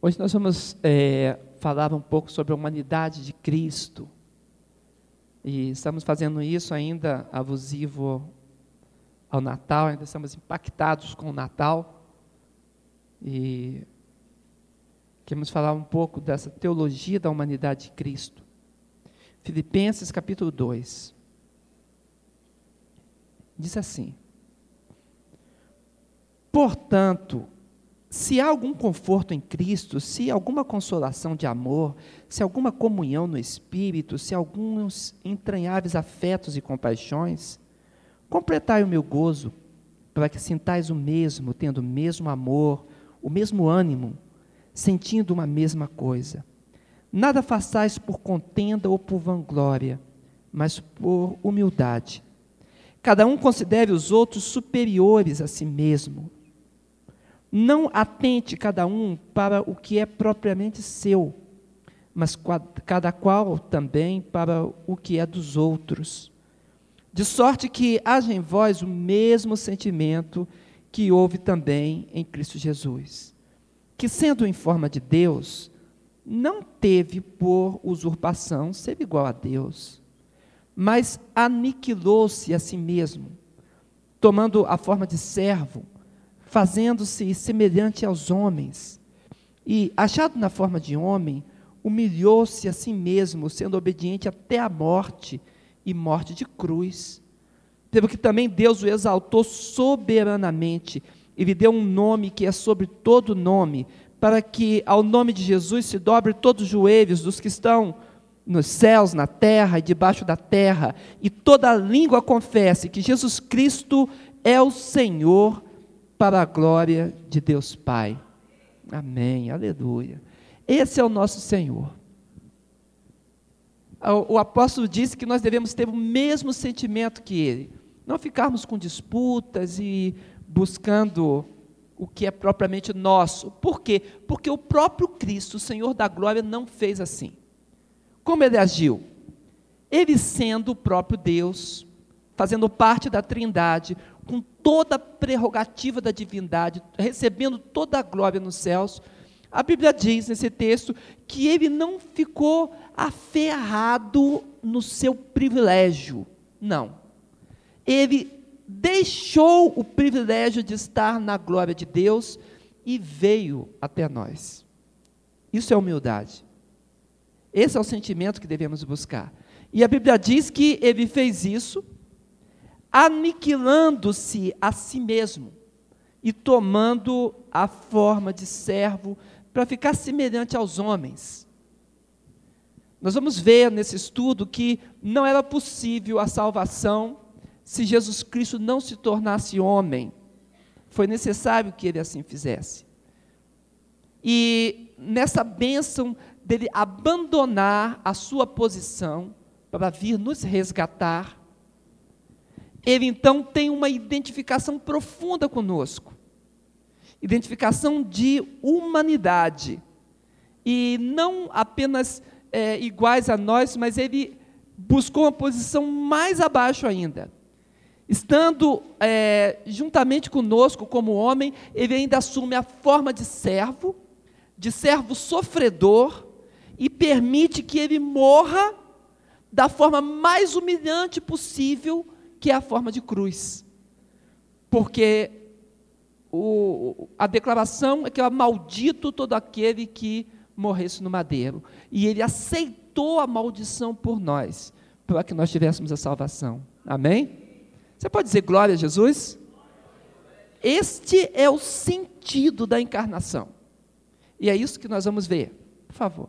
Hoje nós vamos é, falar um pouco sobre a humanidade de Cristo. E estamos fazendo isso ainda alusivo ao Natal, ainda estamos impactados com o Natal. E queremos falar um pouco dessa teologia da humanidade de Cristo. Filipenses capítulo 2. Diz assim: Portanto, se há algum conforto em Cristo, se alguma consolação de amor, se alguma comunhão no Espírito, se alguns entranháveis afetos e compaixões, completai o meu gozo, para que sintais o mesmo, tendo o mesmo amor, o mesmo ânimo, sentindo uma mesma coisa. Nada façais por contenda ou por vanglória, mas por humildade. Cada um considere os outros superiores a si mesmo não atente cada um para o que é propriamente seu, mas cada qual também para o que é dos outros. De sorte que haja em vós o mesmo sentimento que houve também em Cristo Jesus, que, sendo em forma de Deus, não teve por usurpação ser igual a Deus, mas aniquilou-se a si mesmo, tomando a forma de servo fazendo-se semelhante aos homens. E, achado na forma de homem, humilhou-se a si mesmo, sendo obediente até a morte e morte de cruz. Pelo que também Deus o exaltou soberanamente e lhe deu um nome que é sobre todo nome, para que ao nome de Jesus se dobre todos os joelhos dos que estão nos céus, na terra e debaixo da terra, e toda língua confesse que Jesus Cristo é o Senhor para a glória de Deus Pai. Amém, aleluia. Esse é o nosso Senhor. O apóstolo disse que nós devemos ter o mesmo sentimento que ele, não ficarmos com disputas e buscando o que é propriamente nosso. Por quê? Porque o próprio Cristo, o Senhor da glória, não fez assim. Como ele agiu? Ele sendo o próprio Deus, fazendo parte da Trindade, com toda a prerrogativa da divindade, recebendo toda a glória nos céus. A Bíblia diz nesse texto que ele não ficou aferrado no seu privilégio. Não. Ele deixou o privilégio de estar na glória de Deus e veio até nós. Isso é humildade. Esse é o sentimento que devemos buscar. E a Bíblia diz que ele fez isso aniquilando-se a si mesmo e tomando a forma de servo para ficar semelhante aos homens. Nós vamos ver nesse estudo que não era possível a salvação se Jesus Cristo não se tornasse homem. Foi necessário que ele assim fizesse. E nessa bênção dele abandonar a sua posição para vir nos resgatar, ele então tem uma identificação profunda conosco identificação de humanidade. E não apenas é, iguais a nós, mas ele buscou uma posição mais abaixo ainda. Estando é, juntamente conosco como homem, ele ainda assume a forma de servo, de servo sofredor, e permite que ele morra da forma mais humilhante possível que é a forma de cruz. Porque o, a declaração é que é maldito todo aquele que morresse no madeiro. E ele aceitou a maldição por nós, para que nós tivéssemos a salvação. Amém? Você pode dizer glória a Jesus? Este é o sentido da encarnação. E é isso que nós vamos ver. Por favor.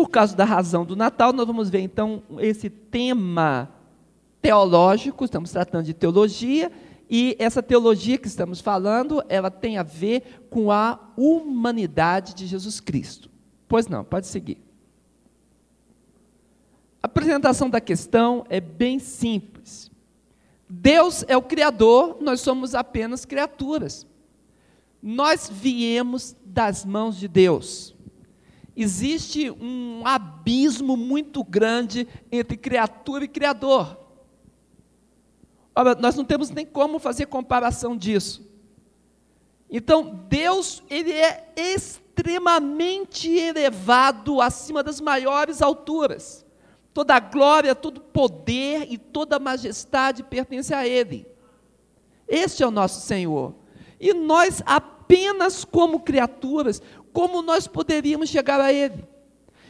Por causa da razão do Natal, nós vamos ver então esse tema teológico, estamos tratando de teologia, e essa teologia que estamos falando, ela tem a ver com a humanidade de Jesus Cristo. Pois não, pode seguir. A apresentação da questão é bem simples. Deus é o Criador, nós somos apenas criaturas. Nós viemos das mãos de Deus existe um abismo muito grande entre criatura e criador. Ora, nós não temos nem como fazer comparação disso. Então, Deus, ele é extremamente elevado acima das maiores alturas. Toda a glória, todo poder e toda a majestade pertence a ele. Este é o nosso Senhor. E nós apenas como criaturas, como nós poderíamos chegar a ele?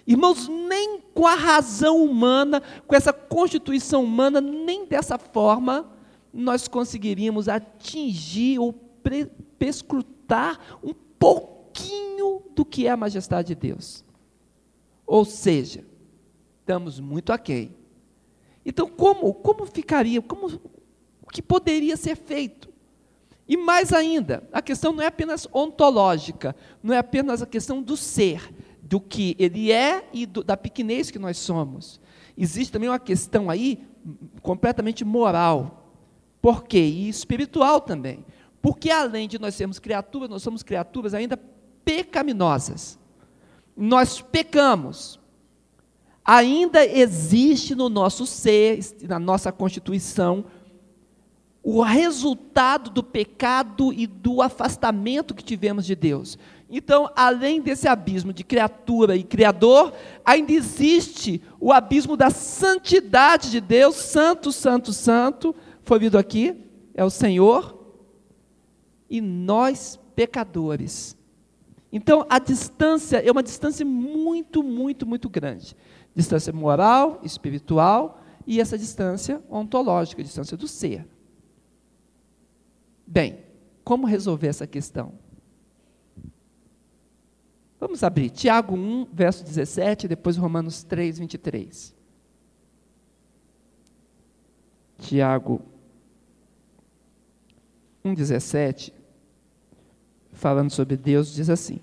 Irmãos, nem com a razão humana, com essa constituição humana, nem dessa forma, nós conseguiríamos atingir ou perscrutar um pouquinho do que é a majestade de Deus. Ou seja, estamos muito aquém. Então, como, como ficaria, como, o que poderia ser feito? E mais ainda, a questão não é apenas ontológica, não é apenas a questão do ser, do que ele é e do, da pequenez que nós somos. Existe também uma questão aí completamente moral. Por quê? E espiritual também. Porque além de nós sermos criaturas, nós somos criaturas ainda pecaminosas. Nós pecamos. Ainda existe no nosso ser, na nossa constituição, o resultado do pecado e do afastamento que tivemos de Deus. Então, além desse abismo de criatura e criador, ainda existe o abismo da santidade de Deus, santo, santo, santo, foi lido aqui, é o Senhor, e nós pecadores. Então, a distância é uma distância muito, muito, muito grande. Distância moral, espiritual e essa distância ontológica, distância do ser. Bem, como resolver essa questão? Vamos abrir Tiago 1, verso 17, depois Romanos 3, 23. Tiago 1, 17, falando sobre Deus, diz assim: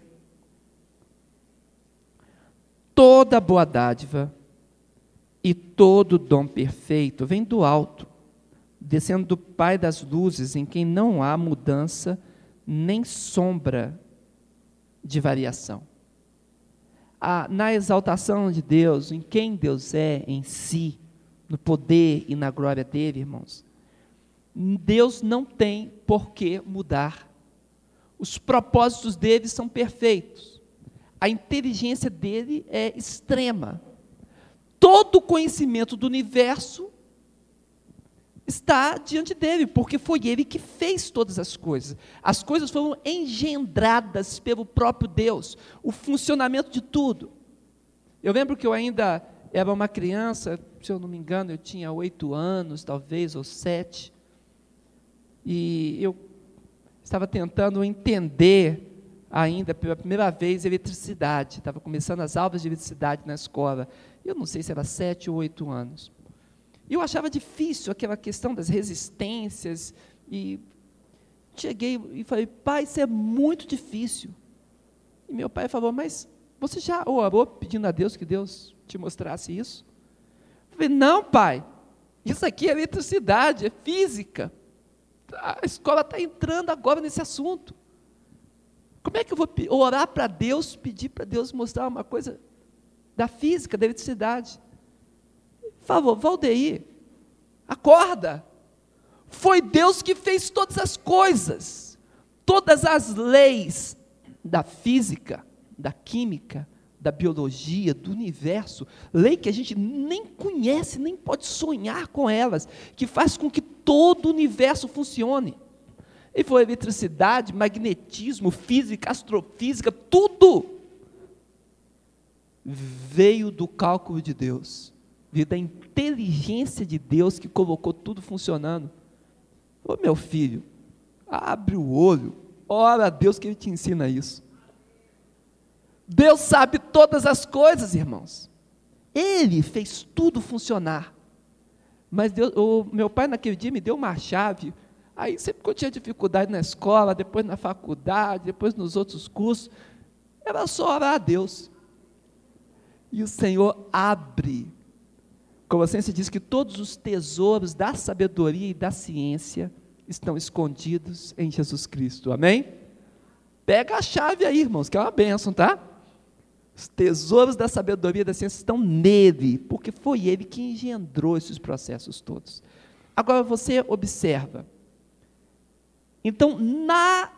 Toda boa dádiva e todo dom perfeito vem do alto, descendo do Pai das luzes, em quem não há mudança nem sombra de variação. Ah, na exaltação de Deus, em quem Deus é em si, no poder e na glória dele, irmãos, Deus não tem por que mudar. Os propósitos dele são perfeitos. A inteligência dele é extrema. Todo o conhecimento do universo está diante dele, porque foi ele que fez todas as coisas. As coisas foram engendradas pelo próprio Deus, o funcionamento de tudo. Eu lembro que eu ainda era uma criança, se eu não me engano, eu tinha oito anos, talvez, ou sete, e eu estava tentando entender ainda pela primeira vez eletricidade. Estava começando as aulas de eletricidade na escola. Eu não sei se era sete ou oito anos. E eu achava difícil aquela questão das resistências. E cheguei e falei, pai, isso é muito difícil. E meu pai falou, mas você já orou pedindo a Deus que Deus te mostrasse isso? Eu falei, não, pai, isso aqui é eletricidade, é física. A escola está entrando agora nesse assunto. Como é que eu vou orar para Deus, pedir para Deus mostrar uma coisa da física, da eletricidade? Favor, Valdeir, acorda. Foi Deus que fez todas as coisas, todas as leis da física, da química, da biologia, do universo, lei que a gente nem conhece, nem pode sonhar com elas, que faz com que todo o universo funcione. E foi eletricidade, magnetismo, física, astrofísica, tudo veio do cálculo de Deus da inteligência de Deus que colocou tudo funcionando. Ô meu filho, abre o olho, ora a Deus que Ele te ensina isso. Deus sabe todas as coisas, irmãos. Ele fez tudo funcionar. Mas Deus, o meu pai naquele dia me deu uma chave. Aí sempre que eu tinha dificuldade na escola, depois na faculdade, depois nos outros cursos, era só orar a Deus. E o Senhor abre Colossenses diz que todos os tesouros da sabedoria e da ciência estão escondidos em Jesus Cristo. Amém? Pega a chave aí, irmãos, que é uma bênção, tá? Os tesouros da sabedoria e da ciência estão nele, porque foi ele que engendrou esses processos todos. Agora você observa. Então, na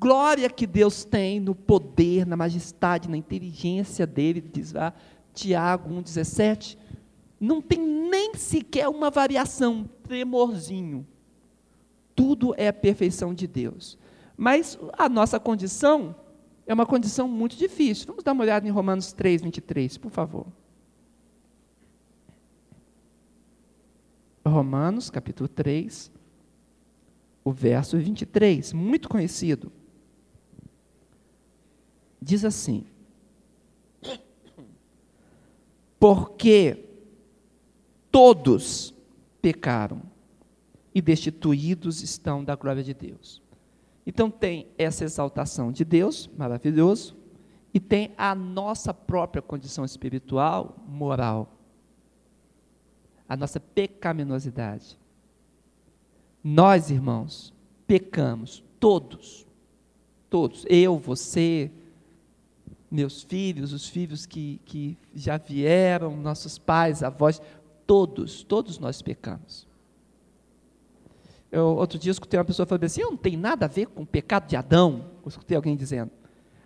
glória que Deus tem no poder, na majestade, na inteligência dele, diz lá Tiago 1,17, não tem nem sequer uma variação, um tremorzinho. Tudo é a perfeição de Deus. Mas a nossa condição é uma condição muito difícil. Vamos dar uma olhada em Romanos 3, 23, por favor. Romanos, capítulo 3, o verso 23, muito conhecido. Diz assim: Porque todos pecaram e destituídos estão da glória de Deus. Então tem essa exaltação de Deus, maravilhoso, e tem a nossa própria condição espiritual, moral. A nossa pecaminosidade. Nós, irmãos, pecamos, todos. Todos. Eu, você, meus filhos, os filhos que, que já vieram, nossos pais, avós, todos, todos nós pecamos. Eu, outro dia eu escutei uma pessoa falando assim: não tem nada a ver com o pecado de Adão. Eu escutei alguém dizendo: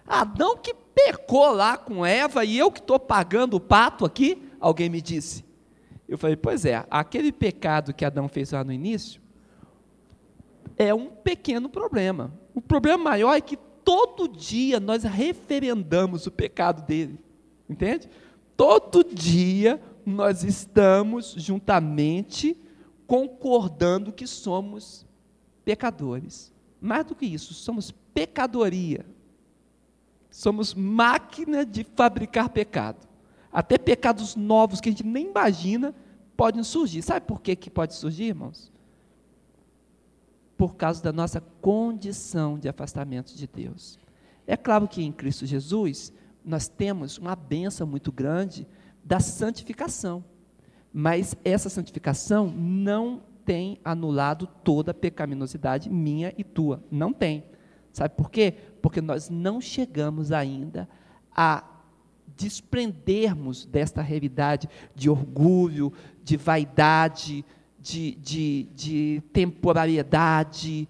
Adão que pecou lá com Eva e eu que estou pagando o pato aqui. Alguém me disse. Eu falei: pois é, aquele pecado que Adão fez lá no início é um pequeno problema. O problema maior é que todo dia nós referendamos o pecado dele. Entende? Todo dia nós estamos juntamente concordando que somos pecadores. Mais do que isso, somos pecadoria. Somos máquina de fabricar pecado. Até pecados novos que a gente nem imagina podem surgir. Sabe por que, que pode surgir, irmãos? Por causa da nossa condição de afastamento de Deus. É claro que em Cristo Jesus nós temos uma benção muito grande da santificação. Mas essa santificação não tem anulado toda a pecaminosidade minha e tua. Não tem. Sabe por quê? Porque nós não chegamos ainda a desprendermos desta realidade de orgulho, de vaidade, de, de, de temporariedade.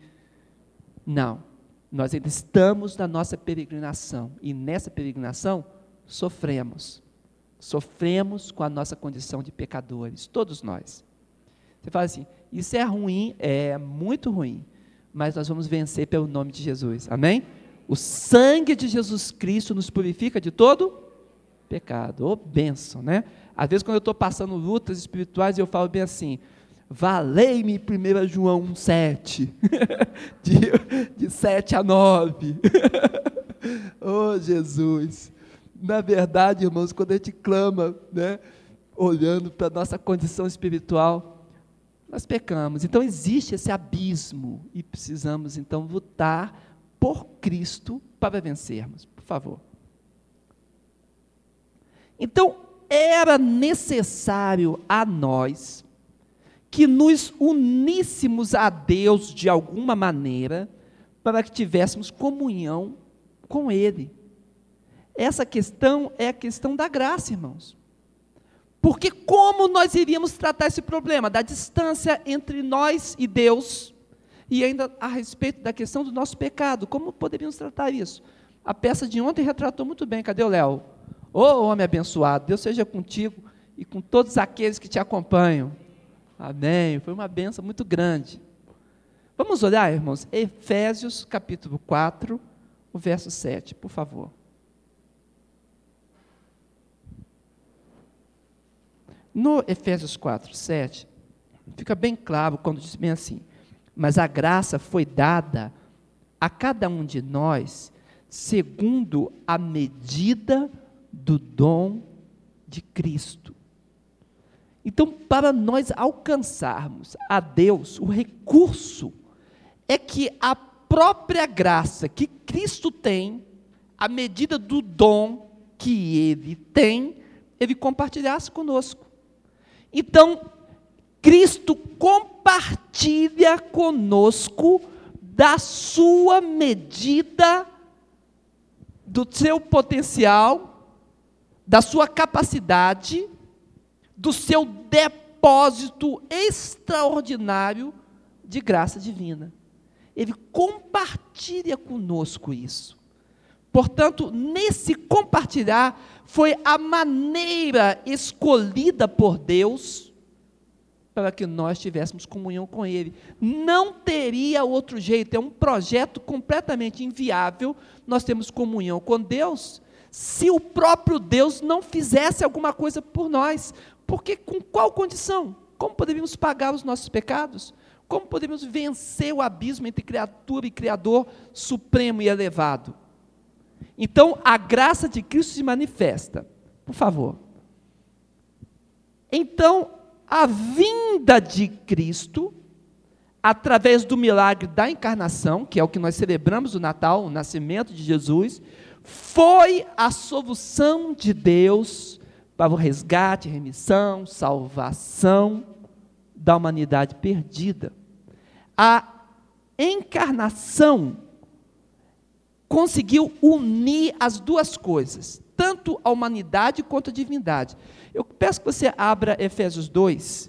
Não. Nós ainda estamos na nossa peregrinação. E nessa peregrinação, sofremos sofremos com a nossa condição de pecadores, todos nós. Você fala assim: isso é ruim, é muito ruim, mas nós vamos vencer pelo nome de Jesus, amém? O sangue de Jesus Cristo nos purifica de todo pecado, ô oh, bênção, né? Às vezes, quando eu estou passando lutas espirituais, eu falo bem assim: valei-me 1 João 1,7, de, de 7 a 9. oh Jesus! Na verdade, irmãos, quando a gente clama, né, olhando para a nossa condição espiritual, nós pecamos. Então existe esse abismo e precisamos então lutar por Cristo para vencermos. Por favor. Então, era necessário a nós que nos uníssemos a Deus de alguma maneira para que tivéssemos comunhão com Ele. Essa questão é a questão da graça, irmãos. Porque como nós iríamos tratar esse problema da distância entre nós e Deus e ainda a respeito da questão do nosso pecado, como poderíamos tratar isso? A peça de ontem retratou muito bem. Cadê o Léo? Ô oh, homem abençoado, Deus seja contigo e com todos aqueles que te acompanham. Amém. Foi uma benção muito grande. Vamos olhar, irmãos, Efésios capítulo 4, o verso 7, por favor. No Efésios 4, 7, fica bem claro quando diz bem assim: Mas a graça foi dada a cada um de nós segundo a medida do dom de Cristo. Então, para nós alcançarmos a Deus, o recurso é que a própria graça que Cristo tem, a medida do dom que Ele tem, Ele compartilhasse conosco. Então, Cristo compartilha conosco da sua medida, do seu potencial, da sua capacidade, do seu depósito extraordinário de graça divina. ele compartilha conosco isso. Portanto, nesse compartilhar, foi a maneira escolhida por Deus para que nós tivéssemos comunhão com Ele. Não teria outro jeito, é um projeto completamente inviável. Nós temos comunhão com Deus se o próprio Deus não fizesse alguma coisa por nós. Porque com qual condição? Como poderíamos pagar os nossos pecados? Como podemos vencer o abismo entre criatura e Criador supremo e elevado? Então, a graça de Cristo se manifesta. Por favor. Então, a vinda de Cristo, através do milagre da encarnação, que é o que nós celebramos no Natal, o nascimento de Jesus, foi a solução de Deus para o resgate, remissão, salvação da humanidade perdida. A encarnação conseguiu unir as duas coisas, tanto a humanidade quanto a divindade. Eu peço que você abra Efésios 2,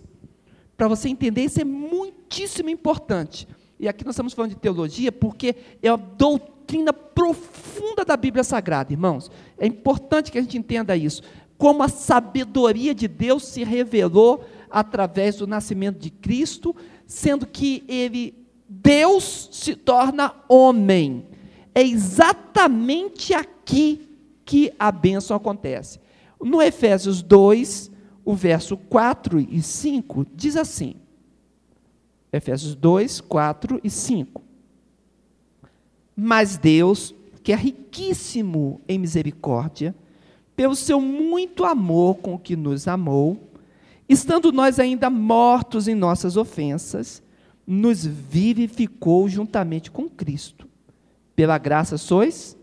para você entender, isso é muitíssimo importante. E aqui nós estamos falando de teologia, porque é a doutrina profunda da Bíblia Sagrada, irmãos. É importante que a gente entenda isso. Como a sabedoria de Deus se revelou através do nascimento de Cristo, sendo que ele, Deus, se torna homem é exatamente aqui que a bênção acontece. No Efésios 2, o verso 4 e 5 diz assim: Efésios 2, 4 e 5. Mas Deus, que é riquíssimo em misericórdia, pelo seu muito amor com que nos amou, estando nós ainda mortos em nossas ofensas, nos vivificou juntamente com Cristo pela graça sois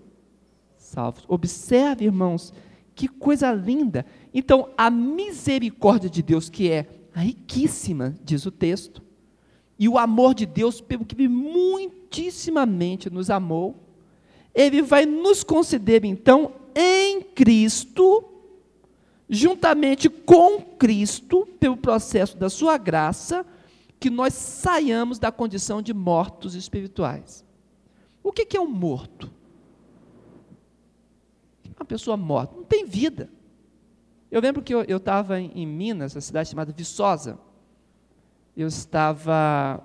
salvos. Observe, irmãos, que coisa linda. Então, a misericórdia de Deus, que é riquíssima, diz o texto, e o amor de Deus, pelo que muitíssimamente nos amou, ele vai nos conceder, então, em Cristo, juntamente com Cristo, pelo processo da sua graça, que nós saiamos da condição de mortos espirituais. O que é um morto? Uma pessoa morta, não tem vida. Eu lembro que eu estava em, Minas, a cidade chamada Viçosa. Eu estava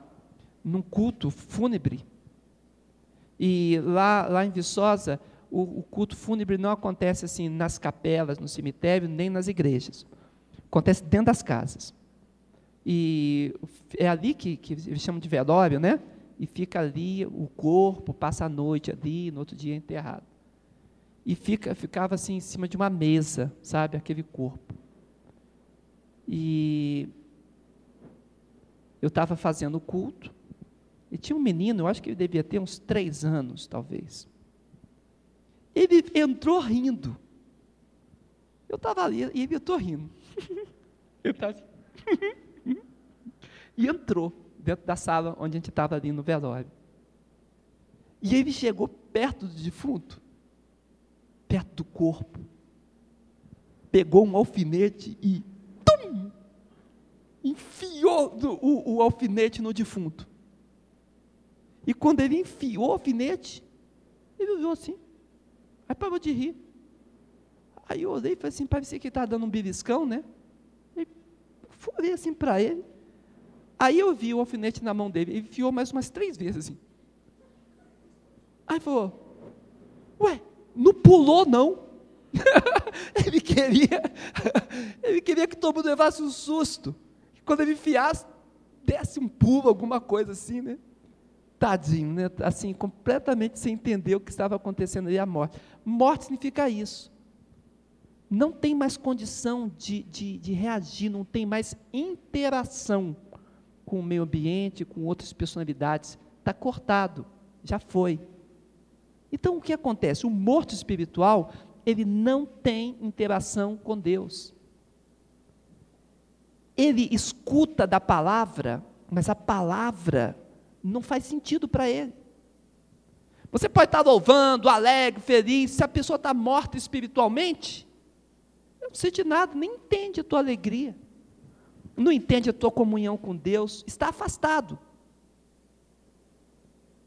num culto fúnebre. E lá, lá em Viçosa, o, o, culto fúnebre não acontece assim nas capelas, no cemitério, nem nas igrejas. Acontece dentro das casas. E é ali que, que eles chamam de velório, né? E fica ali o corpo, passa a noite ali, no outro dia é enterrado. E fica, ficava assim em cima de uma mesa, sabe, aquele corpo. E eu estava fazendo o culto, e tinha um menino, eu acho que ele devia ter uns três anos, talvez. Ele entrou rindo. Eu estava ali e ele estou rindo. eu estava assim. e entrou dentro da sala onde a gente estava ali no velório. E ele chegou perto do defunto, perto do corpo, pegou um alfinete e tum, enfiou o, o alfinete no defunto. E quando ele enfiou o alfinete, ele olhou assim, aí parou de rir. Aí eu olhei e falei assim, parecia que ele estava dando um beliscão, né? E assim para ele, Aí eu vi o alfinete na mão dele, ele enfiou mais umas três vezes assim. Aí falou, ué, não pulou não. ele queria, ele queria que todo mundo levasse um susto. Quando ele enfiasse, desse um pulo, alguma coisa assim, né? Tadinho, né? Assim, completamente sem entender o que estava acontecendo ali, a morte. Morte significa isso. Não tem mais condição de, de, de reagir, não tem mais interação com o meio ambiente, com outras personalidades. Está cortado, já foi. Então o que acontece? O morto espiritual, ele não tem interação com Deus. Ele escuta da palavra, mas a palavra não faz sentido para ele. Você pode estar louvando, alegre, feliz, se a pessoa está morta espiritualmente, não sente nada, nem entende a tua alegria não entende a tua comunhão com Deus, está afastado.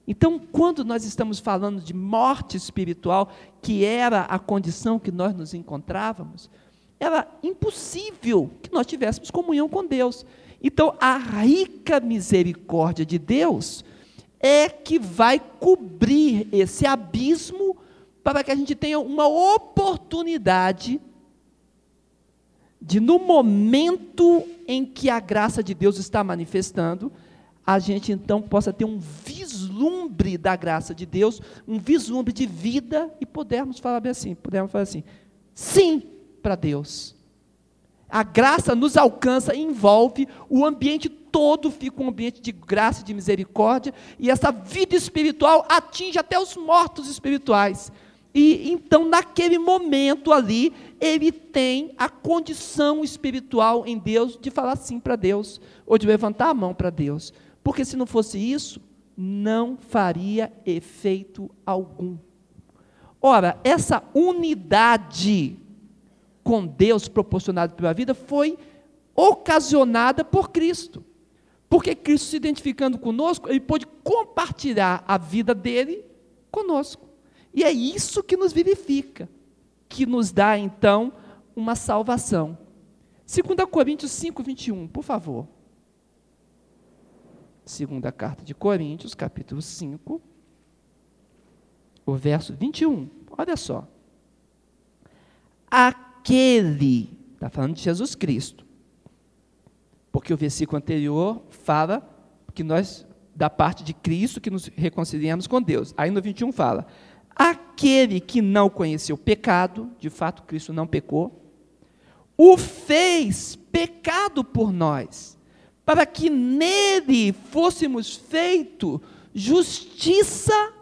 Então, quando nós estamos falando de morte espiritual, que era a condição que nós nos encontrávamos, era impossível que nós tivéssemos comunhão com Deus. Então, a rica misericórdia de Deus é que vai cobrir esse abismo para que a gente tenha uma oportunidade de, no momento em que a graça de Deus está manifestando, a gente então possa ter um vislumbre da graça de Deus, um vislumbre de vida e pudermos falar bem assim, pudermos falar assim, sim para Deus. A graça nos alcança envolve, o ambiente todo fica um ambiente de graça e de misericórdia, e essa vida espiritual atinge até os mortos espirituais. E então, naquele momento ali, ele tem a condição espiritual em Deus de falar sim para Deus, ou de levantar a mão para Deus. Porque se não fosse isso, não faria efeito algum. Ora, essa unidade com Deus proporcionada pela vida foi ocasionada por Cristo. Porque Cristo se identificando conosco, ele pôde compartilhar a vida dele conosco. E é isso que nos vivifica, que nos dá então uma salvação. 2 Coríntios 5, 21, por favor. Segunda carta de Coríntios, capítulo 5, o verso 21. Olha só. Aquele, está falando de Jesus Cristo, porque o versículo anterior fala que nós, da parte de Cristo, que nos reconciliamos com Deus. Aí no 21 fala: aquele que não conheceu pecado, de fato Cristo não pecou, o fez pecado por nós para que nele fôssemos feito justiça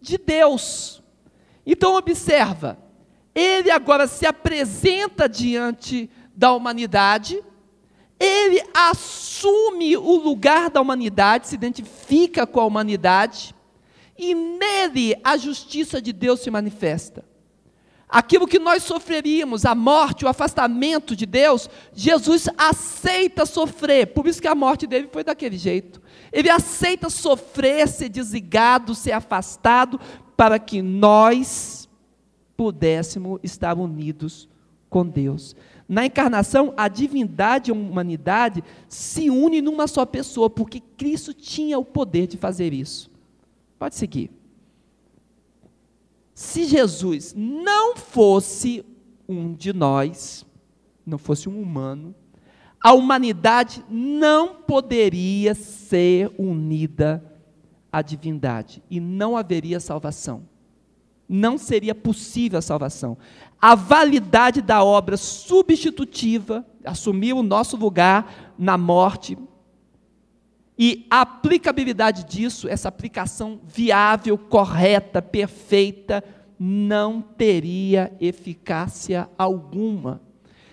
de Deus. Então observa, ele agora se apresenta diante da humanidade, ele assume o lugar da humanidade, se identifica com a humanidade, e nele a justiça de Deus se manifesta aquilo que nós sofreríamos, a morte, o afastamento de Deus, Jesus aceita sofrer. Por isso que a morte dele foi daquele jeito. Ele aceita sofrer, ser desligado, ser afastado, para que nós pudéssemos estar unidos com Deus. Na encarnação, a divindade e a humanidade se unem numa só pessoa, porque Cristo tinha o poder de fazer isso. Pode seguir se Jesus não fosse um de nós, não fosse um humano, a humanidade não poderia ser unida à divindade e não haveria salvação. Não seria possível a salvação. A validade da obra substitutiva assumiu o nosso lugar na morte. E a aplicabilidade disso, essa aplicação viável, correta, perfeita, não teria eficácia alguma.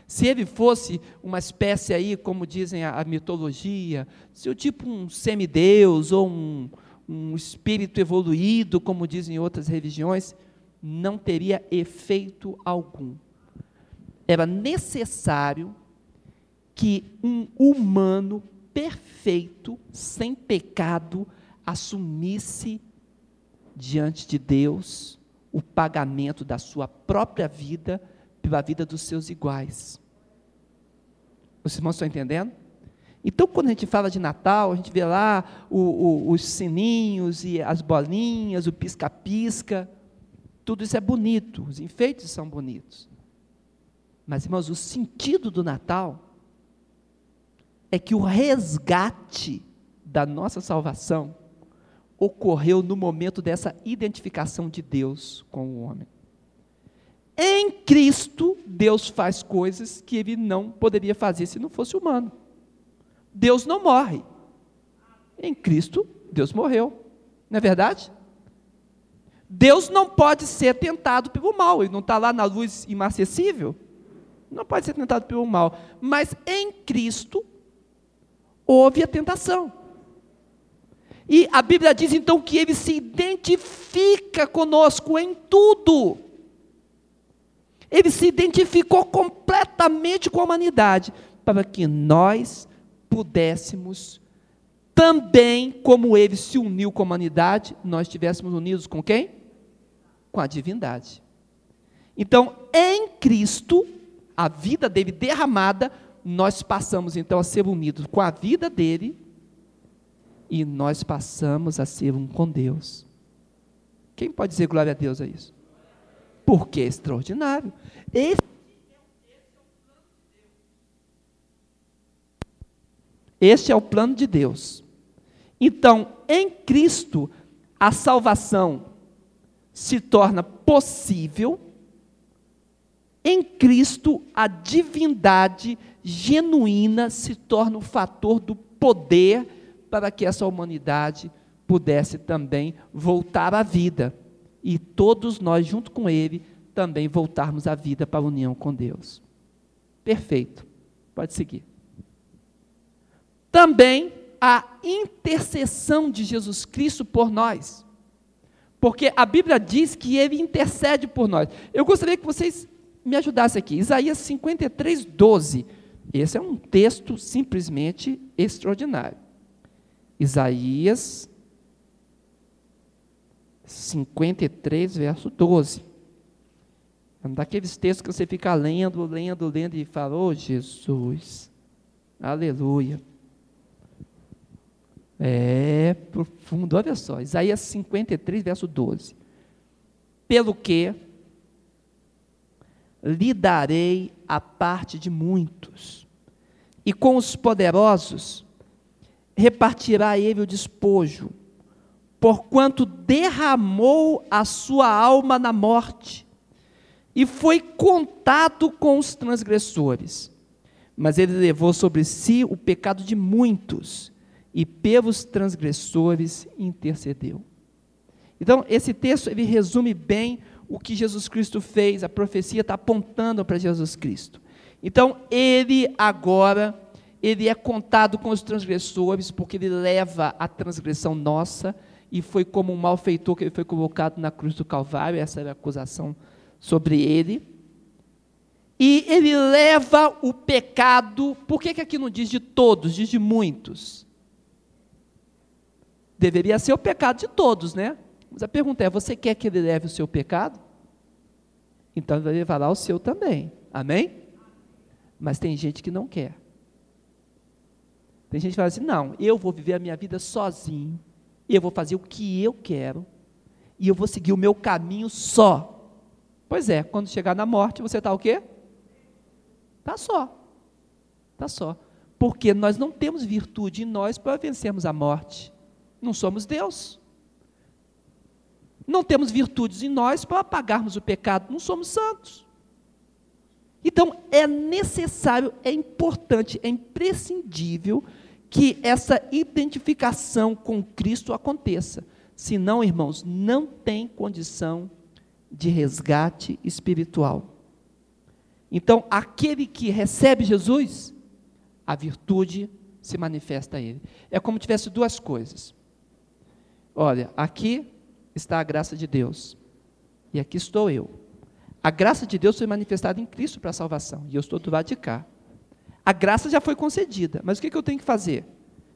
Se ele fosse uma espécie aí, como dizem a, a mitologia, se o tipo um semideus ou um, um espírito evoluído, como dizem outras religiões, não teria efeito algum. Era necessário que um humano perfeito, sem pecado, assumisse diante de Deus o pagamento da sua própria vida pela vida dos seus iguais. Os irmãos estão entendendo? Então, quando a gente fala de Natal, a gente vê lá o, o, os sininhos e as bolinhas, o pisca-pisca, tudo isso é bonito, os enfeites são bonitos. Mas, irmãos, o sentido do Natal é que o resgate da nossa salvação ocorreu no momento dessa identificação de Deus com o homem. Em Cristo, Deus faz coisas que ele não poderia fazer se não fosse humano. Deus não morre. Em Cristo, Deus morreu. Não é verdade? Deus não pode ser tentado pelo mal. Ele não está lá na luz inacessível. Não pode ser tentado pelo mal. Mas em Cristo, houve a tentação. E a Bíblia diz então que ele se identifica conosco em tudo. Ele se identificou completamente com a humanidade, para que nós pudéssemos também como ele se uniu com a humanidade, nós estivéssemos unidos com quem? Com a divindade. Então, em Cristo, a vida dele derramada, nós passamos então a ser unidos com a vida dele e nós passamos a ser um com Deus. Quem pode dizer glória a Deus a isso? Porque é extraordinário. Esse Este é o plano de Deus. Então, em Cristo, a salvação se torna possível. Em Cristo, a divindade genuína se torna o fator do poder para que essa humanidade pudesse também voltar à vida. E todos nós, junto com Ele, também voltarmos à vida para a união com Deus. Perfeito. Pode seguir. Também a intercessão de Jesus Cristo por nós. Porque a Bíblia diz que ele intercede por nós. Eu gostaria que vocês me ajudassem aqui. Isaías 53, 12. Esse é um texto simplesmente extraordinário. Isaías 53, verso 12. É um daqueles textos que você fica lendo, lendo, lendo e fala, oh Jesus, aleluia. É profundo, olha só, Isaías 53, verso 12. Pelo que lhe darei a parte de muitos, e com os poderosos repartirá ele o despojo, porquanto derramou a sua alma na morte, e foi contado com os transgressores. Mas ele levou sobre si o pecado de muitos, e pelos transgressores intercedeu. Então, esse texto ele resume bem o que Jesus Cristo fez, a profecia está apontando para Jesus Cristo. Então, ele agora, ele é contado com os transgressores, porque ele leva a transgressão nossa, e foi como um malfeitor que ele foi colocado na cruz do Calvário, essa era a acusação sobre ele. E ele leva o pecado, por que, que aqui não diz de todos, diz de muitos? Deveria ser o pecado de todos, né? Mas a pergunta é: você quer que ele leve o seu pecado? Então ele vai levar lá o seu também. Amém? Mas tem gente que não quer. Tem gente que fala assim: não, eu vou viver a minha vida sozinho, eu vou fazer o que eu quero, e eu vou seguir o meu caminho só. Pois é, quando chegar na morte, você está o quê? Está só. Está só. Porque nós não temos virtude em nós para vencermos a morte. Não somos Deus. Não temos virtudes em nós para apagarmos o pecado, não somos santos. Então, é necessário, é importante, é imprescindível que essa identificação com Cristo aconteça. Senão, irmãos, não tem condição de resgate espiritual. Então, aquele que recebe Jesus, a virtude se manifesta a ele. É como tivesse duas coisas. Olha, aqui está a graça de Deus. E aqui estou eu. A graça de Deus foi manifestada em Cristo para a salvação. E eu estou do lado de cá. A graça já foi concedida. Mas o que, que eu tenho que fazer?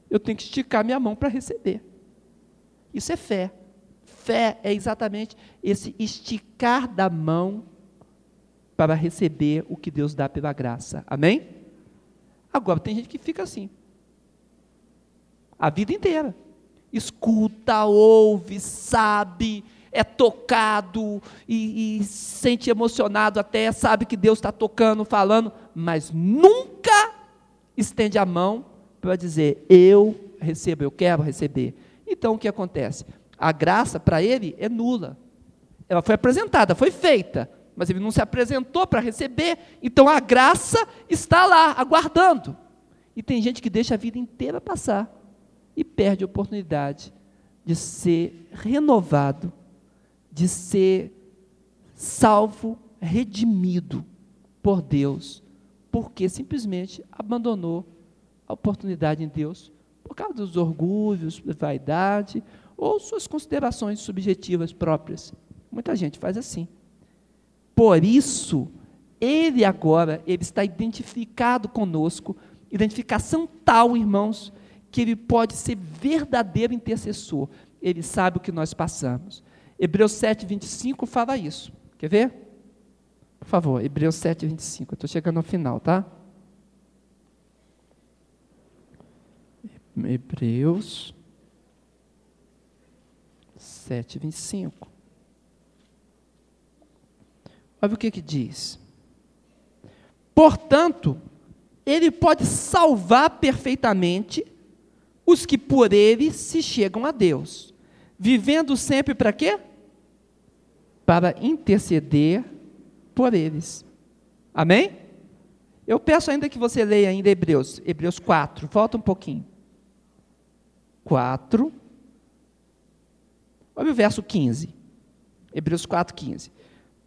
Eu tenho que esticar minha mão para receber. Isso é fé. Fé é exatamente esse esticar da mão para receber o que Deus dá pela graça. Amém? Agora, tem gente que fica assim. A vida inteira escuta, ouve, sabe, é tocado e, e sente emocionado até, sabe que Deus está tocando, falando, mas nunca estende a mão para dizer: Eu recebo, eu quero receber. Então o que acontece? A graça para ele é nula. Ela foi apresentada, foi feita, mas ele não se apresentou para receber, então a graça está lá, aguardando. E tem gente que deixa a vida inteira passar e perde a oportunidade de ser renovado, de ser salvo, redimido por Deus, porque simplesmente abandonou a oportunidade em Deus por causa dos orgulhos, da vaidade ou suas considerações subjetivas próprias. Muita gente faz assim. Por isso, ele agora, ele está identificado conosco, identificação tal, irmãos, que ele pode ser verdadeiro intercessor. Ele sabe o que nós passamos. Hebreus 7, 25 fala isso. Quer ver? Por favor, Hebreus 7, 25. Eu estou chegando ao final, tá? Hebreus 7, 25. Olha o que, que diz. Portanto, ele pode salvar perfeitamente os que por ele se chegam a Deus, vivendo sempre para quê? Para interceder por eles. Amém? Eu peço ainda que você leia ainda Hebreus, Hebreus 4, volta um pouquinho. 4. Olha o verso 15. Hebreus 4, 15.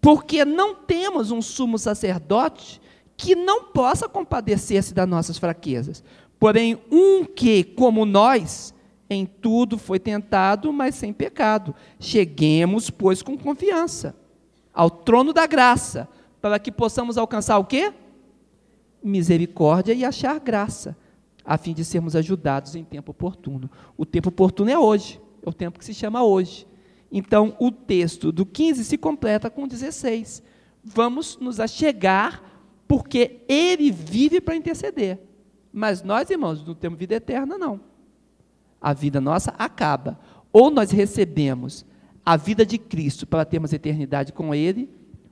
Porque não temos um sumo sacerdote que não possa compadecer-se das nossas fraquezas. Porém, um que, como nós, em tudo foi tentado, mas sem pecado. Cheguemos, pois, com confiança ao trono da graça, para que possamos alcançar o quê? Misericórdia e achar graça, a fim de sermos ajudados em tempo oportuno. O tempo oportuno é hoje, é o tempo que se chama hoje. Então, o texto do 15 se completa com 16. Vamos nos achegar, porque ele vive para interceder. Mas nós, irmãos, não temos vida eterna, não. A vida nossa acaba. Ou nós recebemos a vida de Cristo para termos eternidade com Ele,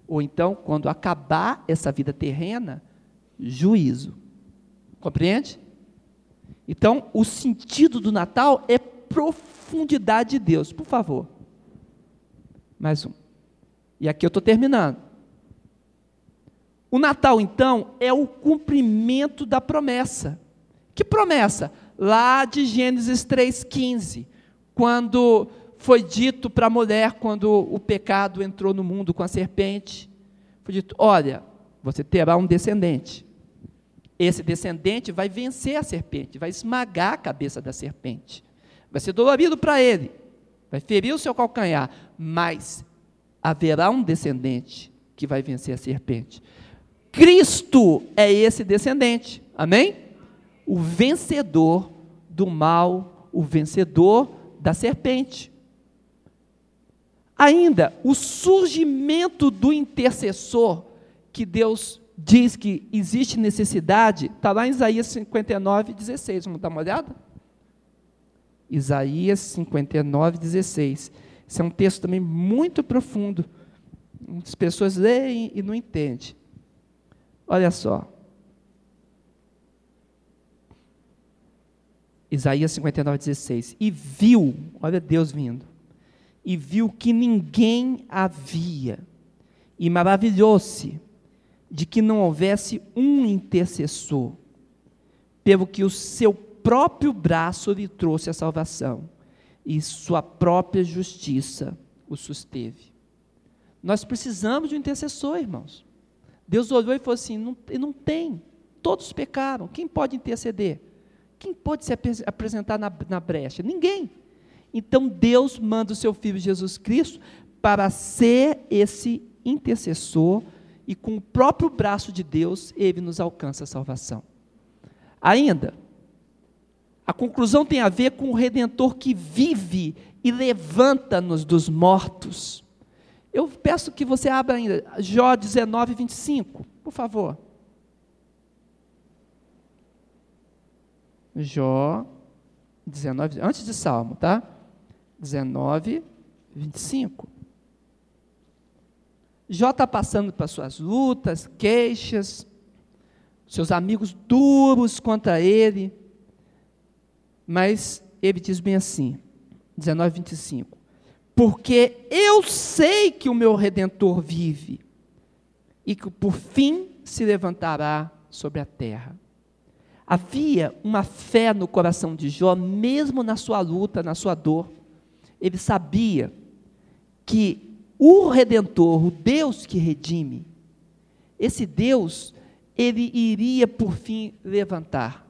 ou então, quando acabar essa vida terrena, juízo. Compreende? Então, o sentido do Natal é profundidade de Deus. Por favor. Mais um. E aqui eu estou terminando. O Natal, então, é o cumprimento da promessa. Que promessa? Lá de Gênesis 3,15, quando foi dito para a mulher, quando o pecado entrou no mundo com a serpente, foi dito: Olha, você terá um descendente. Esse descendente vai vencer a serpente, vai esmagar a cabeça da serpente. Vai ser dolorido para ele, vai ferir o seu calcanhar, mas haverá um descendente que vai vencer a serpente. Cristo é esse descendente, amém? O vencedor do mal, o vencedor da serpente. Ainda, o surgimento do intercessor, que Deus diz que existe necessidade, está lá em Isaías 59, 16. Vamos dar uma olhada? Isaías 59, 16. Esse é um texto também muito profundo. Muitas pessoas leem e não entendem. Olha só. Isaías 59, 16. E viu, olha Deus vindo, e viu que ninguém havia, e maravilhou-se de que não houvesse um intercessor, pelo que o seu próprio braço lhe trouxe a salvação, e sua própria justiça o susteve. Nós precisamos de um intercessor, irmãos. Deus olhou e falou assim: não, não tem, todos pecaram, quem pode interceder? Quem pode se apresentar na, na brecha? Ninguém. Então Deus manda o seu Filho Jesus Cristo para ser esse intercessor e com o próprio braço de Deus ele nos alcança a salvação. Ainda, a conclusão tem a ver com o Redentor que vive e levanta-nos dos mortos. Eu peço que você abra ainda Jó 19, 25, por favor. Jó 19, antes de Salmo, tá? 19, 25. Jó está passando para suas lutas, queixas, seus amigos duros contra ele, mas ele diz bem assim, 19, 25 porque eu sei que o meu redentor vive e que por fim se levantará sobre a terra. Havia uma fé no coração de Jó, mesmo na sua luta, na sua dor. Ele sabia que o redentor, o Deus que redime, esse Deus, ele iria por fim levantar.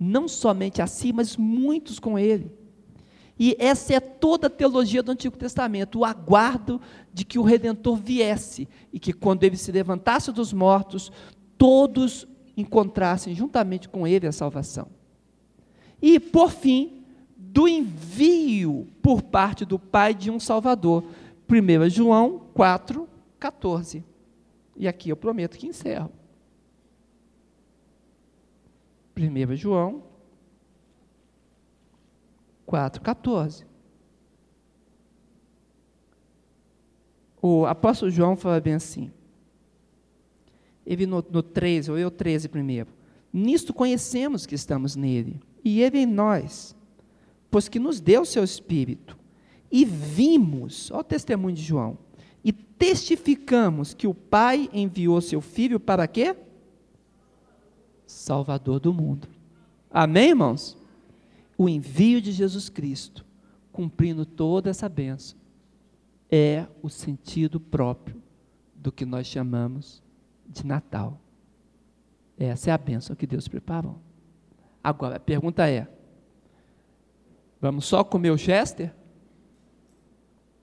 Não somente a si, mas muitos com ele. E essa é toda a teologia do Antigo Testamento, o aguardo de que o Redentor viesse e que quando ele se levantasse dos mortos, todos encontrassem juntamente com ele a salvação. E, por fim, do envio por parte do Pai de um Salvador. 1 João 4, 14. E aqui eu prometo que encerro. 1 João 4, 14. O apóstolo João fala bem assim. Ele no, no 13, ou eu 13 primeiro. Nisto conhecemos que estamos nele, e ele em nós, pois que nos deu o seu Espírito. E vimos, olha o testemunho de João, e testificamos que o Pai enviou seu Filho para quê? Salvador do mundo. Amém, irmãos? O envio de Jesus Cristo, cumprindo toda essa bênção, é o sentido próprio do que nós chamamos de Natal. Essa é a bênção que Deus preparou. Agora, a pergunta é: vamos só comer o Chester?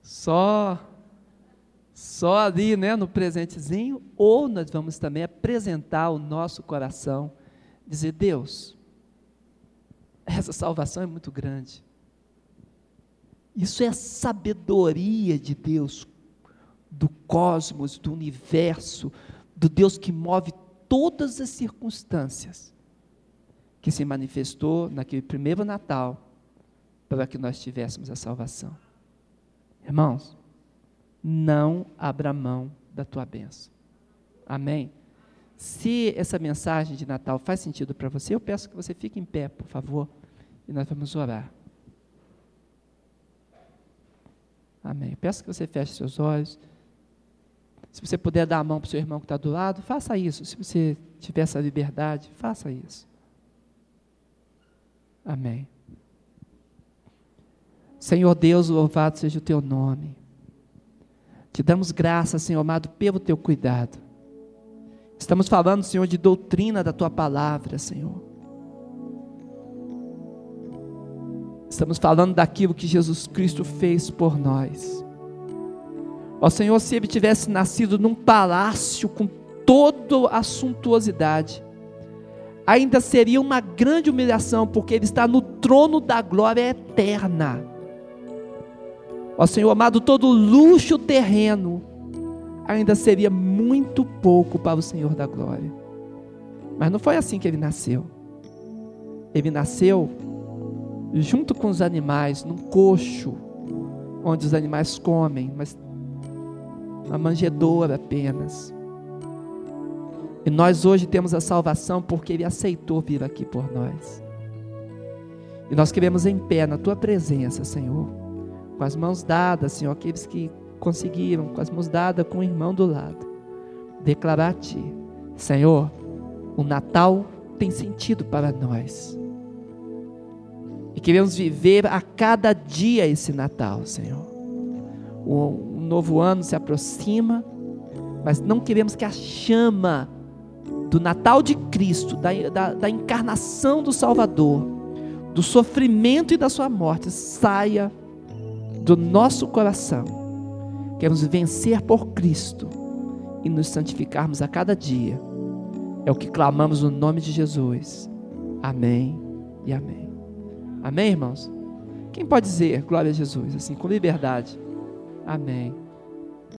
Só só ali, né, no presentezinho, ou nós vamos também apresentar o nosso coração, dizer: Deus, essa salvação é muito grande. Isso é sabedoria de Deus, do cosmos, do universo, do Deus que move todas as circunstâncias, que se manifestou naquele primeiro Natal, para que nós tivéssemos a salvação. Irmãos, não abra mão da tua bênção. Amém? Se essa mensagem de Natal faz sentido para você, eu peço que você fique em pé, por favor, e nós vamos orar. Amém. Peço que você feche seus olhos. Se você puder dar a mão para o seu irmão que está do lado, faça isso. Se você tiver essa liberdade, faça isso. Amém. Senhor Deus, louvado seja o teu nome. Te damos graças, Senhor amado, pelo teu cuidado. Estamos falando, Senhor, de doutrina da tua palavra, Senhor. Estamos falando daquilo que Jesus Cristo fez por nós. Ó Senhor, se ele tivesse nascido num palácio com toda a suntuosidade, ainda seria uma grande humilhação, porque ele está no trono da glória eterna. Ó Senhor amado, todo luxo terreno ainda seria muito pouco para o Senhor da glória. Mas não foi assim que ele nasceu. Ele nasceu junto com os animais, num coxo, onde os animais comem, mas uma manjedoura apenas. E nós hoje temos a salvação porque Ele aceitou vir aqui por nós. E nós queremos em pé na Tua presença, Senhor, com as mãos dadas, Senhor, aqueles que conseguiram, com as mãos dadas com o irmão do lado, declarar a Ti, Senhor, o Natal tem sentido para nós. E queremos viver a cada dia esse Natal, Senhor. O, novo ano se aproxima, mas não queremos que a chama do Natal de Cristo, da, da, da encarnação do Salvador, do sofrimento e da sua morte, saia do nosso coração. Queremos vencer por Cristo e nos santificarmos a cada dia. É o que clamamos no nome de Jesus. Amém e amém. Amém, irmãos? Quem pode dizer glória a Jesus, assim, com liberdade? Amém.